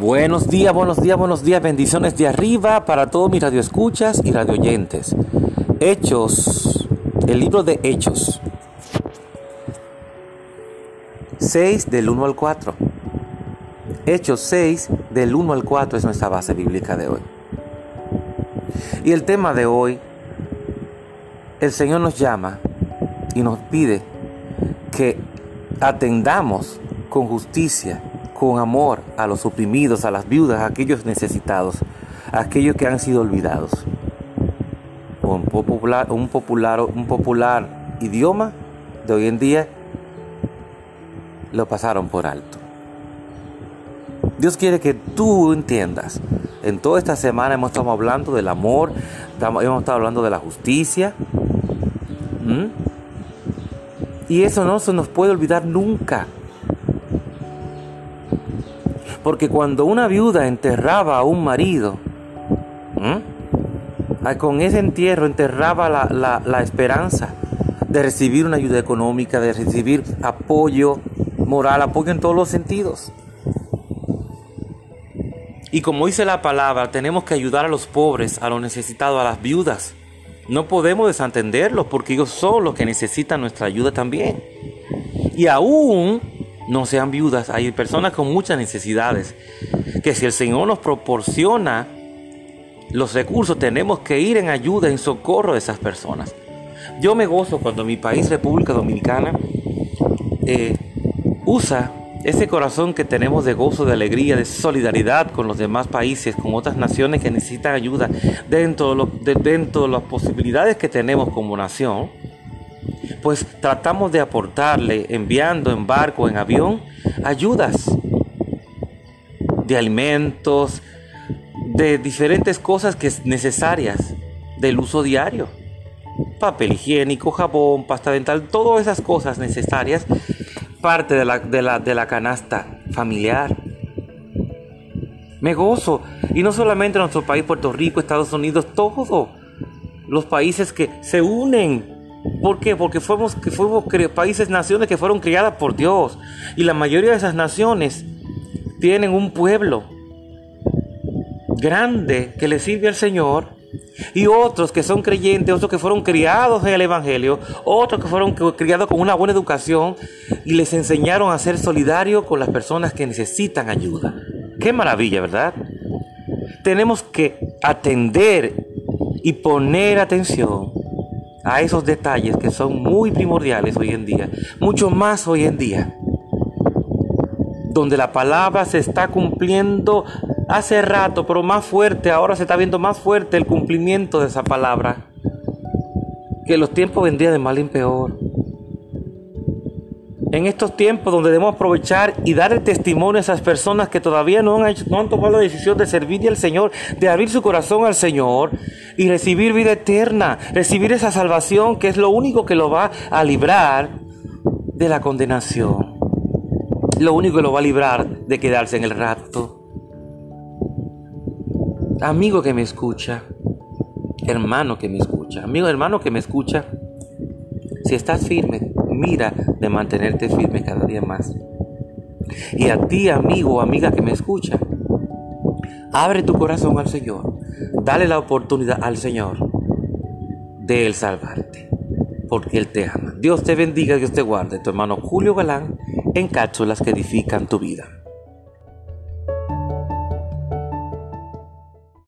Buenos días, buenos días, buenos días, bendiciones de arriba para todos mis radioescuchas y radioyentes. Hechos, el libro de Hechos. 6 del 1 al 4. Hechos 6 del 1 al 4 es nuestra base bíblica de hoy. Y el tema de hoy, el Señor nos llama y nos pide que atendamos con justicia con amor a los oprimidos, a las viudas, a aquellos necesitados, a aquellos que han sido olvidados. Un popular, un popular, idioma de hoy en día lo pasaron por alto. Dios quiere que tú entiendas. En toda esta semana hemos estado hablando del amor, hemos estado hablando de la justicia. Y eso no se nos puede olvidar nunca. Porque cuando una viuda enterraba a un marido, con ese entierro enterraba la, esperanza de recibir una ayuda económica, de recibir apoyo moral, apoyo en todos los sentidos. Y como dice la palabra, tenemos que ayudar a los pobres, a los necesitados, a las viudas. No podemos desentenderlos porque ellos son los que necesitan nuestra ayuda también. Y aún no sean viudas. Hay personas con muchas necesidades. Que si el Señor nos proporciona los recursos, tenemos que ir en ayuda, en socorro de esas personas. Yo me gozo cuando mi país, República Dominicana, eh, usa ese corazón que tenemos de gozo, de alegría, de solidaridad con los demás países, con otras naciones que necesitan ayuda dentro dentro de las posibilidades que tenemos como nación pues tratamos de aportarle, enviando en barco, en avión, ayudas de alimentos, de diferentes cosas que es necesarias del uso diario. Papel higiénico, jabón, pasta dental, todas esas cosas necesarias, parte de la, de la, de la canasta familiar. Me gozo. Y no solamente nuestro país, Puerto Rico, Estados Unidos, todos los países que se unen ¿Por qué? Porque fuimos, fuimos países, naciones que fueron criadas por Dios. Y la mayoría de esas naciones tienen un pueblo grande que le sirve al Señor. Y otros que son creyentes, otros que fueron criados en el Evangelio, otros que fueron criados con una buena educación y les enseñaron a ser solidarios con las personas que necesitan ayuda. Qué maravilla, ¿verdad? Tenemos que atender y poner atención a esos detalles que son muy primordiales hoy en día, mucho más hoy en día, donde la palabra se está cumpliendo hace rato, pero más fuerte, ahora se está viendo más fuerte el cumplimiento de esa palabra, que los tiempos vendrían de mal en peor en estos tiempos donde debemos aprovechar y dar el testimonio a esas personas que todavía no han, tomado la decisión de servir al Señor, de abrir su corazón al Señor y recibir vida eterna, recibir esa salvación que es lo único que lo va a librar de la condenación, lo único que lo va a librar de quedarse en el rapto. Amigo que me escucha, hermano que me escucha, amigo hermano que me escucha, si estás firme, mira de mantenerte firme cada día más. Y a ti, amigo o amiga que me escucha, abre tu corazón al Señor. Dale la oportunidad al Señor de salvarte, porque Él te ama. Dios te bendiga, Dios te guarde. Tu hermano Julio Galán en cápsulas que edifican tu vida.